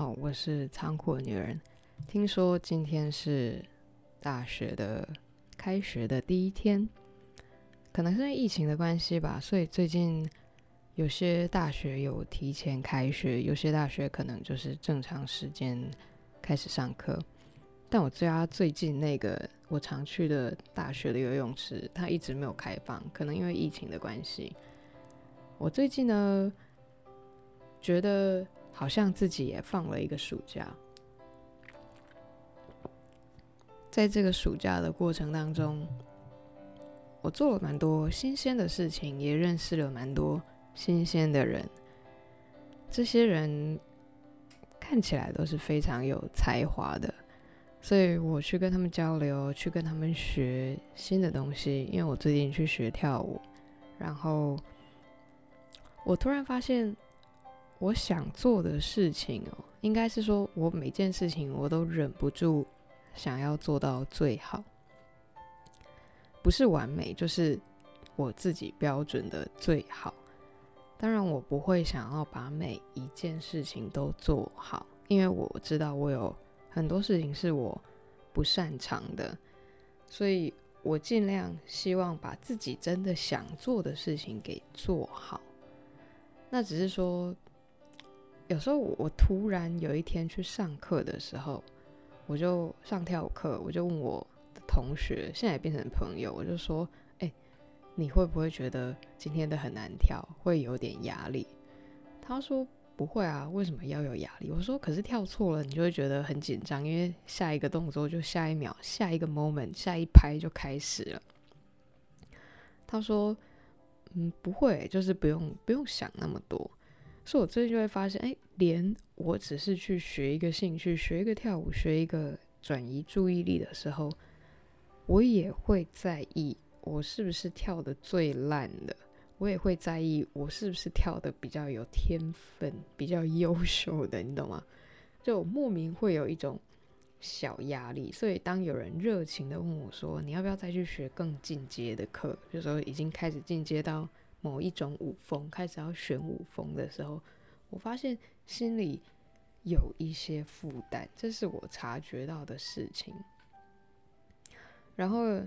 好，我是仓库的女人。听说今天是大学的开学的第一天，可能是因为疫情的关系吧，所以最近有些大学有提前开学，有些大学可能就是正常时间开始上课。但我家最近那个我常去的大学的游泳池，它一直没有开放，可能因为疫情的关系。我最近呢，觉得好像自己也放了一个暑假，在这个暑假的过程当中，我做了蛮多新鲜的事情，也认识了蛮多新鲜的人。这些人看起来都是非常有才华的。所以我去跟他们交流，去跟他们学新的东西。因为我最近去学跳舞，然后我突然发现，我想做的事情哦，应该是说我每件事情我都忍不住想要做到最好，不是完美，就是我自己标准的最好。当然，我不会想要把每一件事情都做好，因为我知道我有。很多事情是我不擅长的，所以我尽量希望把自己真的想做的事情给做好。那只是说，有时候我突然有一天去上课的时候，我就上跳舞课，我就问我的同学，现在也变成朋友，我就说：“欸，你会不会觉得今天的很难跳，会有点压力？”他说。不会啊，为什么要有压力？我说，可是跳错了，你就会觉得很紧张，因为下一个动作就下一秒，下一个 moment，下一拍就开始了。他说，嗯，不会，就是不用不用想那么多。所以我最近就会发现，哎，连我只是去学一个兴趣，学一个跳舞，学一个转移注意力的时候，我也会在意我是不是跳得最烂的。我也会在意我是不是跳得比较有天分、比较优秀的，你懂吗？就莫名会有一种小压力，所以当有人热情地问我说：“你要不要再去学更进阶的课？”就说已经开始进阶到某一种舞风，开始要选舞风的时候，我发现心里有一些负担，这是我察觉到的事情。然后。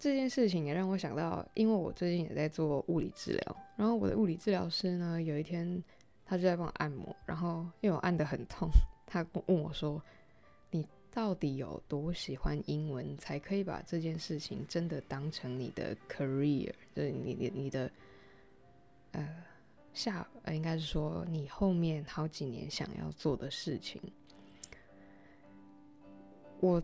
这件事情也让我想到，因为我最近也在做物理治疗，然后我的物理治疗师呢，有一天他就在帮我按摩，然后因为我按得很痛，他问我说：“你到底有多喜欢英文，才可以把这件事情真的当成你的 career，就是你你你的呃下，呃应该是说你后面好几年想要做的事情？”我。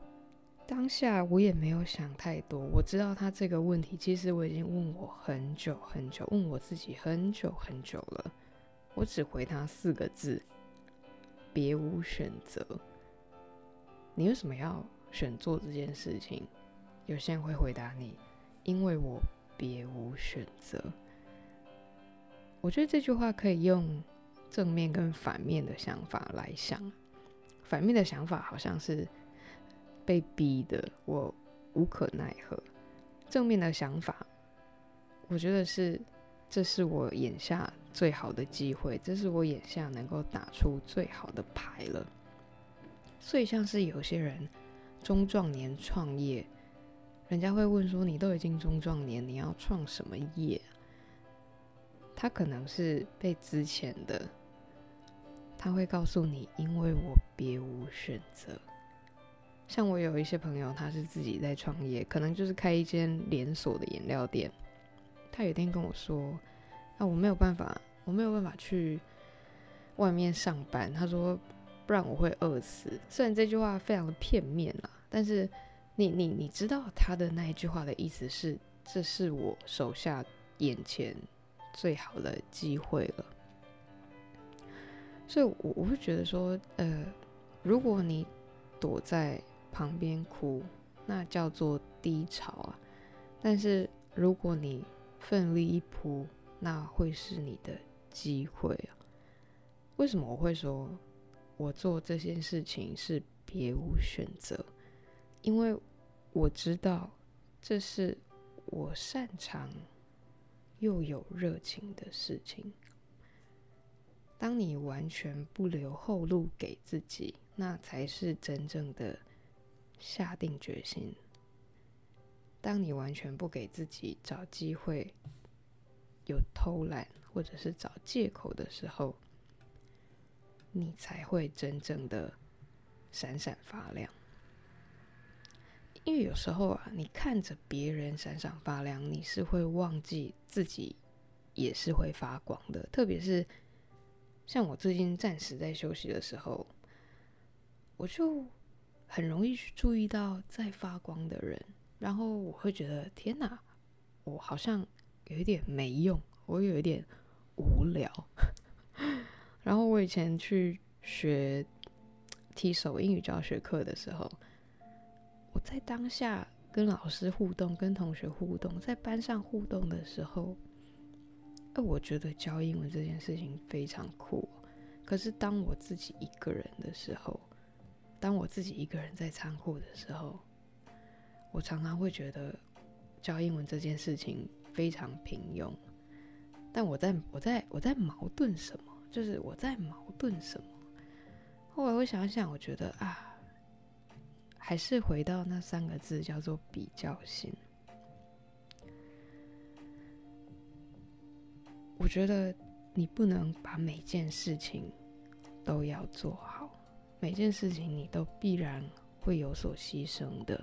当下我也没有想太多，我知道他这个问题，其实我已经问我很久很久，问我自己很久很久了。我只回他四个字：别无选择。你为什么要选做这件事情？有些人会回答你：因为我别无选择。我觉得这句话可以用正面跟反面的想法来想。反面的想法好像是。被逼的，我无可奈何。正面的想法，我觉得是，这是我眼下最好的机会，这是我眼下能够打出最好的牌了。所以，像是有些人中壮年创业，人家会问说：“你都已经中壮年，你要创什么业？”他可能是被之前的，他会告诉你：“因为我别无选择。”像我有一些朋友，他是自己在创业，可能就是开一间连锁的饮料店。他有一天跟我说：“啊，我没有办法，我没有办法去外面上班。”他说：“不然我会饿死。”虽然这句话非常的片面啦，但是你你你知道他的那一句话的意思是：这是我手下眼前最好的机会了。所以我，我会觉得说，呃，如果你躲在旁边哭，那叫做低潮啊。但是如果你奋力一扑，那会是你的机会啊。为什么我会说我做这件事情是别无选择？因为我知道这是我擅长又有热情的事情。当你完全不留后路给自己，那才是真正的下定决心。当你完全不给自己找机会，有偷懒或者是找借口的时候，你才会真正的闪闪发亮。因为有时候啊，你看着别人闪闪发亮，你是会忘记自己也是会发光的。特别是像我最近暂时在休息的时候，我就很容易去注意到在发光的人，然后我会觉得天哪，我好像有一点没用，我有一点无聊。然后我以前去学提手英语教学课的时候。我在当下跟老师互动、跟同学互动、在班上互动的时候，呃，我觉得教英文这件事情非常酷。可是当我自己一个人的时候，当我自己一个人在仓库的时候，我常常会觉得教英文这件事情非常平庸。但我在我在我在矛盾什么？就是我在矛盾什么？后来我想想，我觉得啊。还是回到那三个字，叫做比较心。我觉得你不能把每件事情都要做好，每件事情你都必然会有所牺牲的。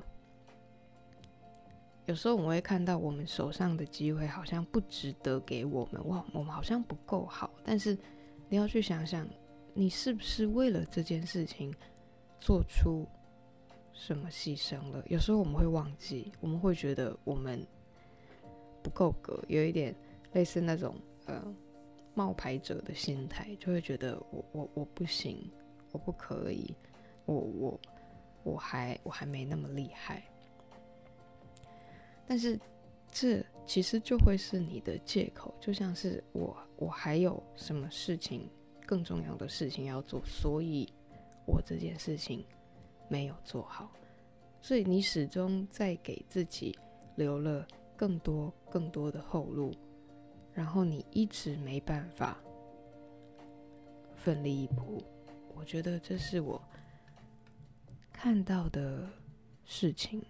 有时候我们会看到我们手上的机会好像不值得给我们，哇，我们好像不够好。但是你要去想想，你是不是为了这件事情做出什么牺牲了？有时候我们会忘记，我们会觉得我们不够格，有一点类似那种呃冒牌者的心态，就会觉得我我我不行，我不可以，我我我还我还没那么厉害。但是这其实就会是你的借口，就像是我我还有什么事情更重要的事情要做，所以我这件事情。没有做好，所以你始终在给自己留了更多、更多的后路，然后你一直没办法奋力一搏。我觉得这是我看到的事情。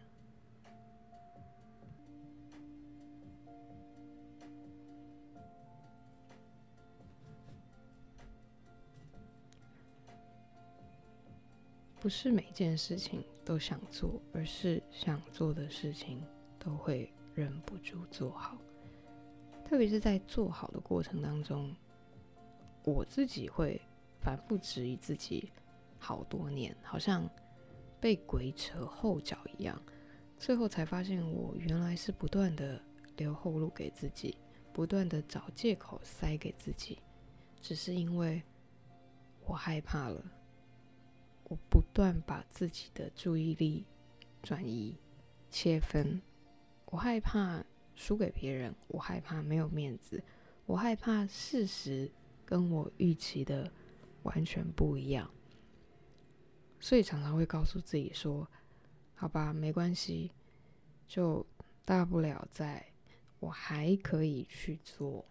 不是每件事情都想做，而是想做的事情都会忍不住做好。特别是在做好的过程当中，我自己会反复质疑自己好多年，好像被鬼扯后脚一样。最后才发现，我原来是不断的留后路给自己，不断的找借口塞给自己，只是因为我害怕了。我不断把自己的注意力转移、切分，我害怕输给别人，我害怕没有面子，我害怕事实跟我预期的完全不一样，所以常常会告诉自己说：“好吧，没关系，就大不了在我还可以去做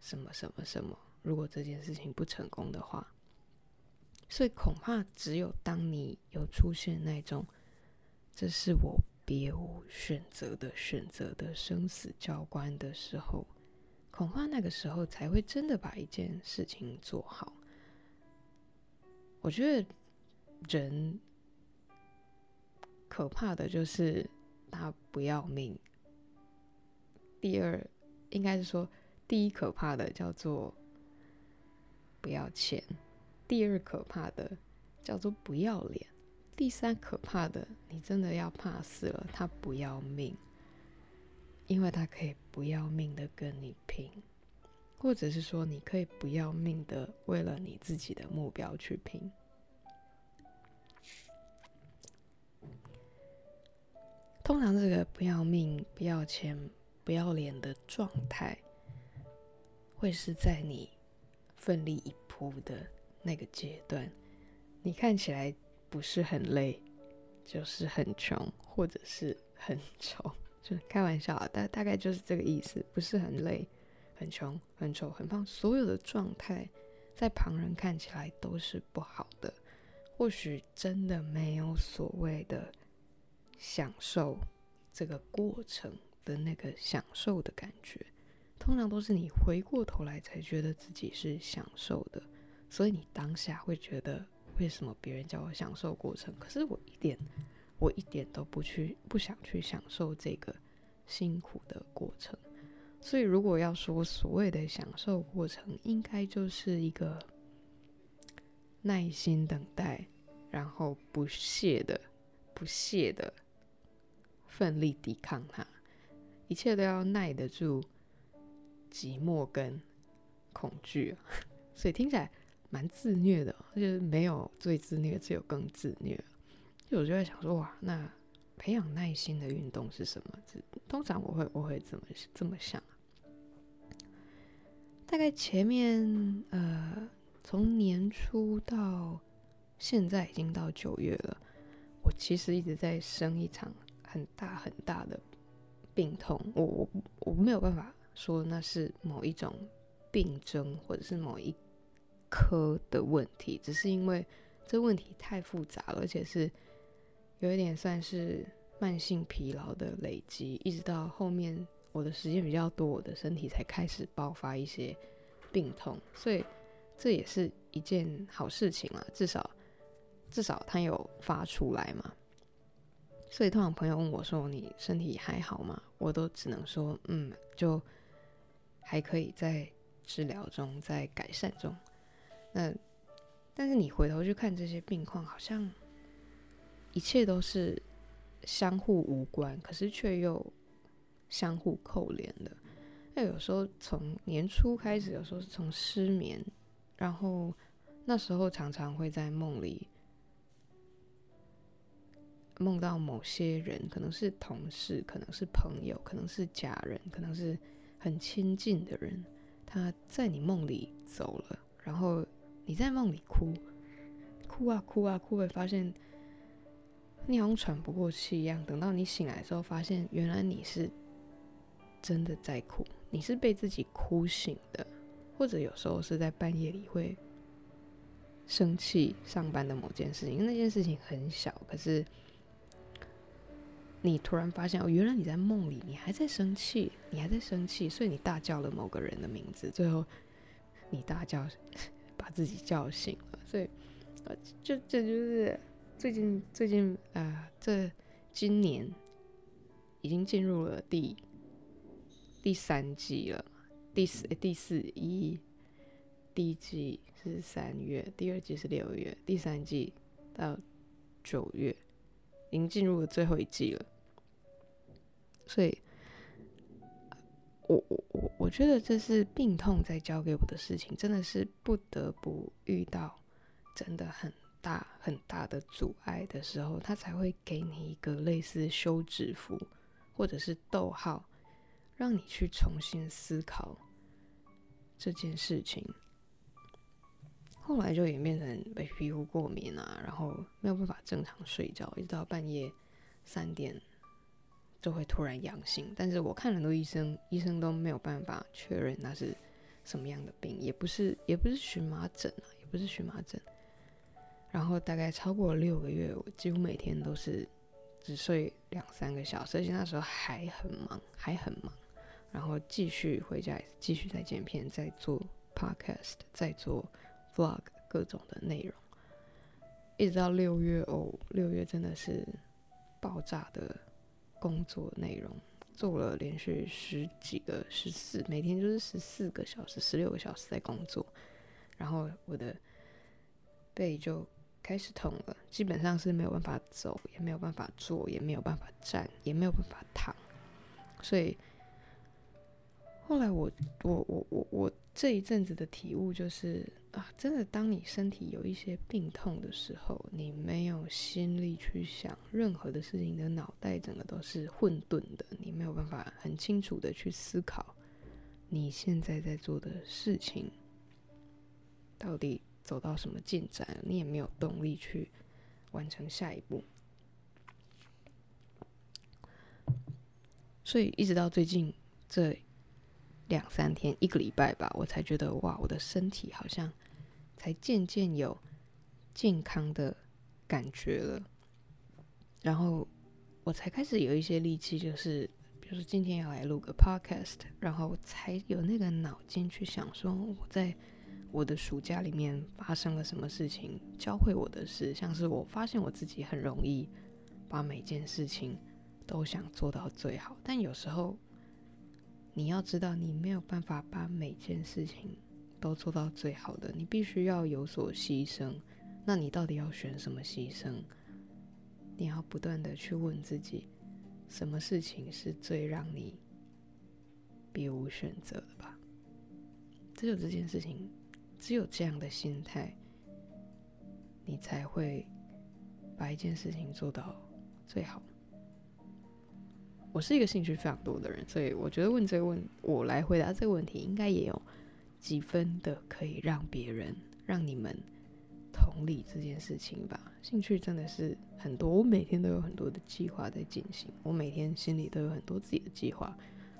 什么什么什么。如果这件事情不成功的话。”所以恐怕只有当你有出现那种“这是我别无选择的选择”的生死交关的时候，恐怕那个时候才会真的把一件事情做好。我觉得人可怕的就是他不要命。第二，应该是说第一可怕的叫做不要钱。第二可怕的叫做不要脸，第三可怕的，你真的要怕死了，他不要命，因为他可以不要命的跟你拼，或者是说你可以不要命的为了你自己的目标去拼。通常这个不要命、不要钱、不要脸的状态，会是在你奋力一扑的。那个阶段，你看起来不是很累，就是很穷，或者是很 丑，就开玩笑啊，大大概就是这个意思，不是很累，很穷，很丑，很胖，所有的状态在旁人看起来都是不好的。或许真的没有所谓的享受这个过程的那个享受的感觉，通常都是你回过头来才觉得自己是享受的，所以你当下会觉得为什么别人叫我享受过程，可是我一点我一点都不去不想去享受这个辛苦的过程，所以如果要说所谓的享受过程，应该就是一个。耐心等待，然后不懈的、不懈的奋力抵抗它，一切都要耐得住寂寞跟恐惧，所以听起来蛮自虐的，就是没有最自虐，只有更自虐。就我就在想说，哇，那培养耐心的运动是什么？通常我会我会这么这么想，大概前面呃。从年初到现在已经到九月了，我其实一直在生一场很大很大的病痛。我我我没有办法说那是某一种病症或者是某一科的问题，只是因为这问题太复杂了，而且是有一点算是慢性疲劳的累积，一直到后面我的时间比较多，我的身体才开始爆发一些病痛，所以。这也是一件好事情啊，至少至少他有发出来嘛。所以通常朋友问我说：“你身体还好吗？”我都只能说：“嗯，就还可以，在治疗中，在改善中。”那但是你回头去看这些病况，好像一切都是相互无关，可是却又相互扣连的。那有时候从年初开始，有时候是从失眠。然后那时候常常会在梦里梦到某些人，可能是同事，可能是朋友，可能是家人，可能是很亲近的人，他在你梦里走了，然后你在梦里哭，哭啊哭啊哭，会发现你好像喘不过气一样。等到你醒来的时候，发现原来你是真的在哭，你是被自己哭醒的。或者有时候是在半夜里会生气，上班的某件事情，因为那件事情很小，可是你突然发现哦，原来你在梦里，你还在生气，你还在生气，所以你大叫了某个人的名字，最后你大叫把自己叫醒了，所以呃，就这就，是最近最近啊、呃，这今年已经进入了第第三季了。第四第四一，第一季是三月，第二季是六月，第三季到九月，已经进入了最后一季了。所以，我我我我觉得这是病痛在教给我的事情，真的是不得不遇到真的很大很大的阻碍的时候，他才会给你一个类似休止符或者是逗号，让你去重新思考。这件事情后来就演变成被皮肤过敏啊，然后没有办法正常睡觉，一直到半夜三点就会突然阳性。但是我看很多医生，医生都没有办法确认那是什么样的病，也不是也不是荨麻疹啊，也不是荨麻疹。然后大概超过六个月，我几乎每天都是只睡两三个小时，而且那时候还很忙，还很忙。然后继续回家，继续在剪片，在做 podcast，在做 vlog，各种的内容，一直到六月哦，六月真的是爆炸的工作内容，做了连续十几个、十四，每天就是十四个小时、十六个小时在工作，然后我的背就开始痛了，基本上是没有办法走，也没有办法坐，也没有办法站，也没有办法躺，所以。后来我我我我我这一阵子的体悟就是啊，真的，当你身体有一些病痛的时候，你没有心力去想任何的事情，你的脑袋整个都是混沌的，你没有办法很清楚的去思考你现在在做的事情到底走到什么进展，你也没有动力去完成下一步，所以一直到最近这。两三天，一个礼拜吧，我才觉得哇，我的身体好像才渐渐有健康的感觉了。然后我才开始有一些力气，就是比如说今天要来录个 podcast，然后才有那个脑筋去想说我在我的暑假里面发生了什么事情，教会我的事，像是我发现我自己很容易把每件事情都想做到最好，但有时候。你要知道，你没有办法把每件事情都做到最好的，你必须要有所牺牲。那你到底要选什么牺牲？你要不断的去问自己，什么事情是最让你别无选择的吧？只有这件事情，只有这样的心态，你才会把一件事情做到最好。我是一个兴趣非常多的人，所以我觉得问这个问我来回答这个问题，应该也有几分的可以让别人、让你们同理这件事情吧。兴趣真的是很多，我每天都有很多的计划在进行，我每天心里都有很多自己的计划，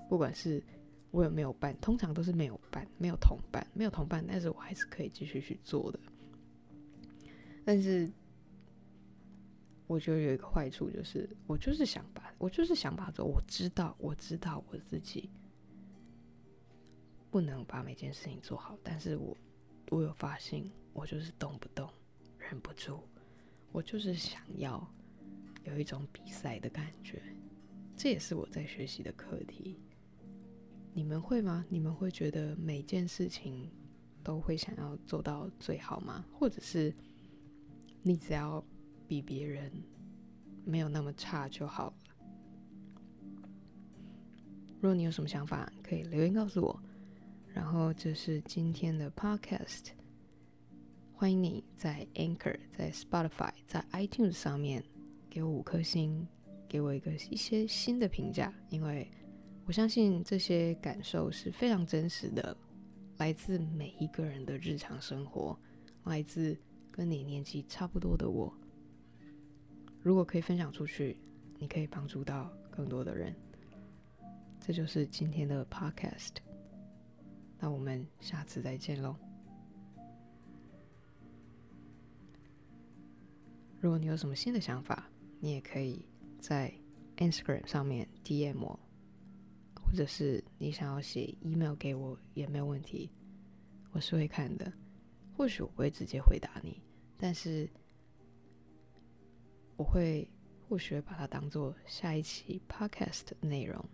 不管是我有没有伴，通常都是没有伴，没有同伴，没有同伴，但是我还是可以继续去做的，但是。我觉得有一个坏处，就是我就是想把，我就是想把做。我知道，我知道我自己不能把每件事情做好，但是我我有发现，我就是动不动忍不住，我就是想要有一种比赛的感觉。这也是我在学习的课题。你们会吗？你们会觉得每件事情都会想要做到最好吗？或者是你只要比别人没有那么差就好了。如果你有什么想法，可以留言告诉我。然后这是今天的 Podcast，欢迎你在 Anchor、在 Spotify、在 iTunes 上面给我五颗星，给我一个一些新的评价，因为我相信这些感受是非常真实的，来自每一个人的日常生活，来自跟你年纪差不多的我。如果可以分享出去，你可以帮助到更多的人。这就是今天的 Podcast。那我们下次再见喽。如果你有什么新的想法，你也可以在 Instagram 上面 DM 我，或者是你想要写 email 给我也没有问题，我是会看的。或许我不会直接回答你，但是。我会或许会把它当做下一期 podcast 的内容。